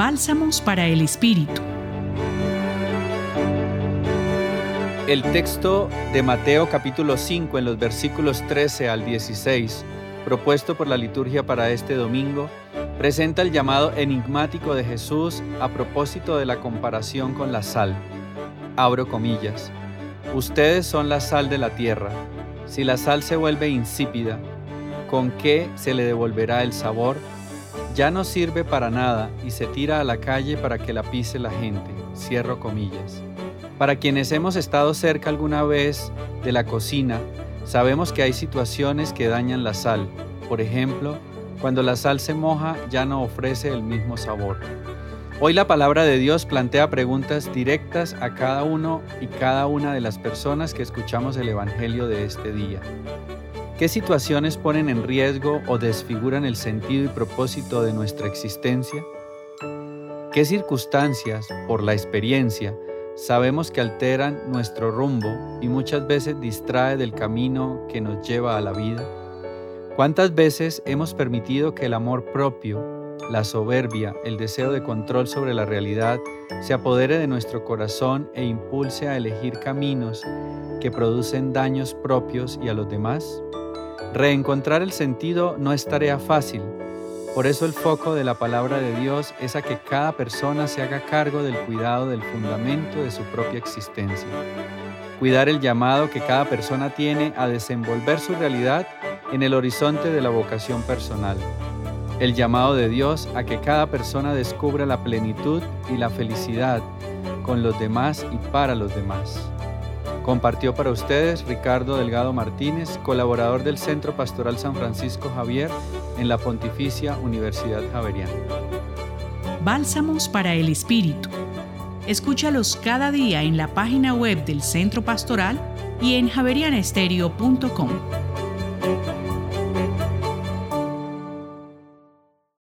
Bálsamos para el Espíritu. El texto de Mateo capítulo 5 en los versículos 13 al 16, propuesto por la liturgia para este domingo, presenta el llamado enigmático de Jesús a propósito de la comparación con la sal. Abro comillas. Ustedes son la sal de la tierra. Si la sal se vuelve insípida, ¿con qué se le devolverá el sabor? Ya no sirve para nada y se tira a la calle para que la pise la gente. Cierro comillas. Para quienes hemos estado cerca alguna vez de la cocina, sabemos que hay situaciones que dañan la sal. Por ejemplo, cuando la sal se moja ya no ofrece el mismo sabor. Hoy la palabra de Dios plantea preguntas directas a cada uno y cada una de las personas que escuchamos el Evangelio de este día. ¿Qué situaciones ponen en riesgo o desfiguran el sentido y propósito de nuestra existencia? ¿Qué circunstancias, por la experiencia, sabemos que alteran nuestro rumbo y muchas veces distrae del camino que nos lleva a la vida? ¿Cuántas veces hemos permitido que el amor propio, la soberbia, el deseo de control sobre la realidad, se apodere de nuestro corazón e impulse a elegir caminos que producen daños propios y a los demás? Reencontrar el sentido no es tarea fácil, por eso el foco de la palabra de Dios es a que cada persona se haga cargo del cuidado del fundamento de su propia existencia. Cuidar el llamado que cada persona tiene a desenvolver su realidad en el horizonte de la vocación personal el llamado de Dios a que cada persona descubra la plenitud y la felicidad con los demás y para los demás. Compartió para ustedes Ricardo Delgado Martínez, colaborador del Centro Pastoral San Francisco Javier en la Pontificia Universidad Javeriana. Bálsamos para el Espíritu. Escúchalos cada día en la página web del Centro Pastoral y en javerianestereo.com.